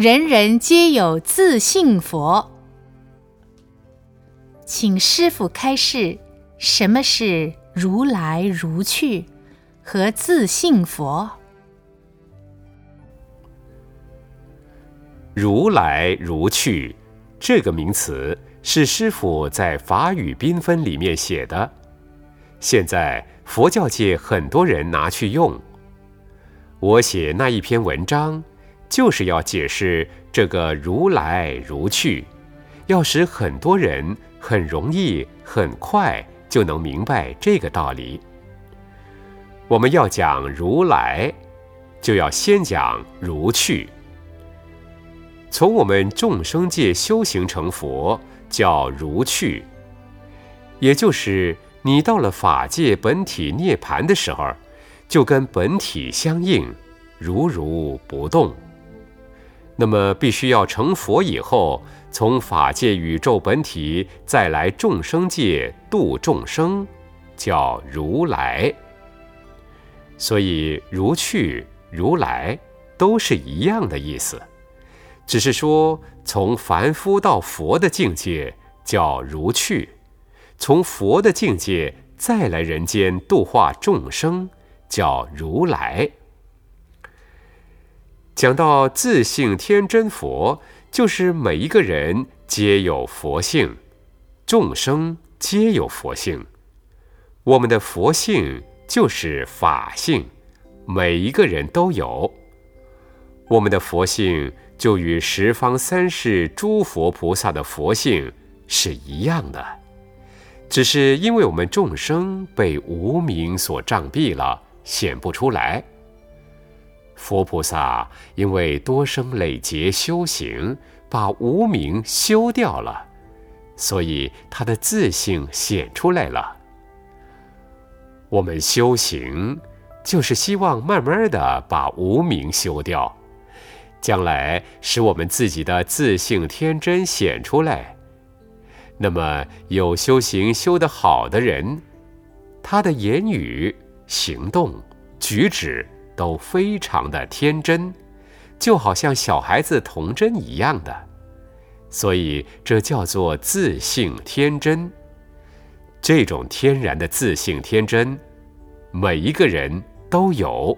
人人皆有自性佛。请师傅开示，什么是如来如去和自性佛？如来如去这个名词是师傅在法语缤纷里面写的，现在佛教界很多人拿去用。我写那一篇文章。就是要解释这个如来如去，要使很多人很容易、很快就能明白这个道理。我们要讲如来，就要先讲如去。从我们众生界修行成佛，叫如去，也就是你到了法界本体涅盘的时候，就跟本体相应，如如不动。那么，必须要成佛以后，从法界宇宙本体再来众生界度众生，叫如来。所以，如去如来都是一样的意思，只是说从凡夫到佛的境界叫如去，从佛的境界再来人间度化众生，叫如来。讲到自性天真佛，就是每一个人皆有佛性，众生皆有佛性。我们的佛性就是法性，每一个人都有。我们的佛性就与十方三世诸佛菩萨的佛性是一样的，只是因为我们众生被无名所障蔽了，显不出来。佛菩萨因为多生累劫修行，把无名修掉了，所以他的自性显出来了。我们修行就是希望慢慢的把无名修掉，将来使我们自己的自性天真显出来。那么有修行修得好的人，他的言语、行动、举止。都非常的天真，就好像小孩子童真一样的，所以这叫做自信天真。这种天然的自信天真，每一个人都有。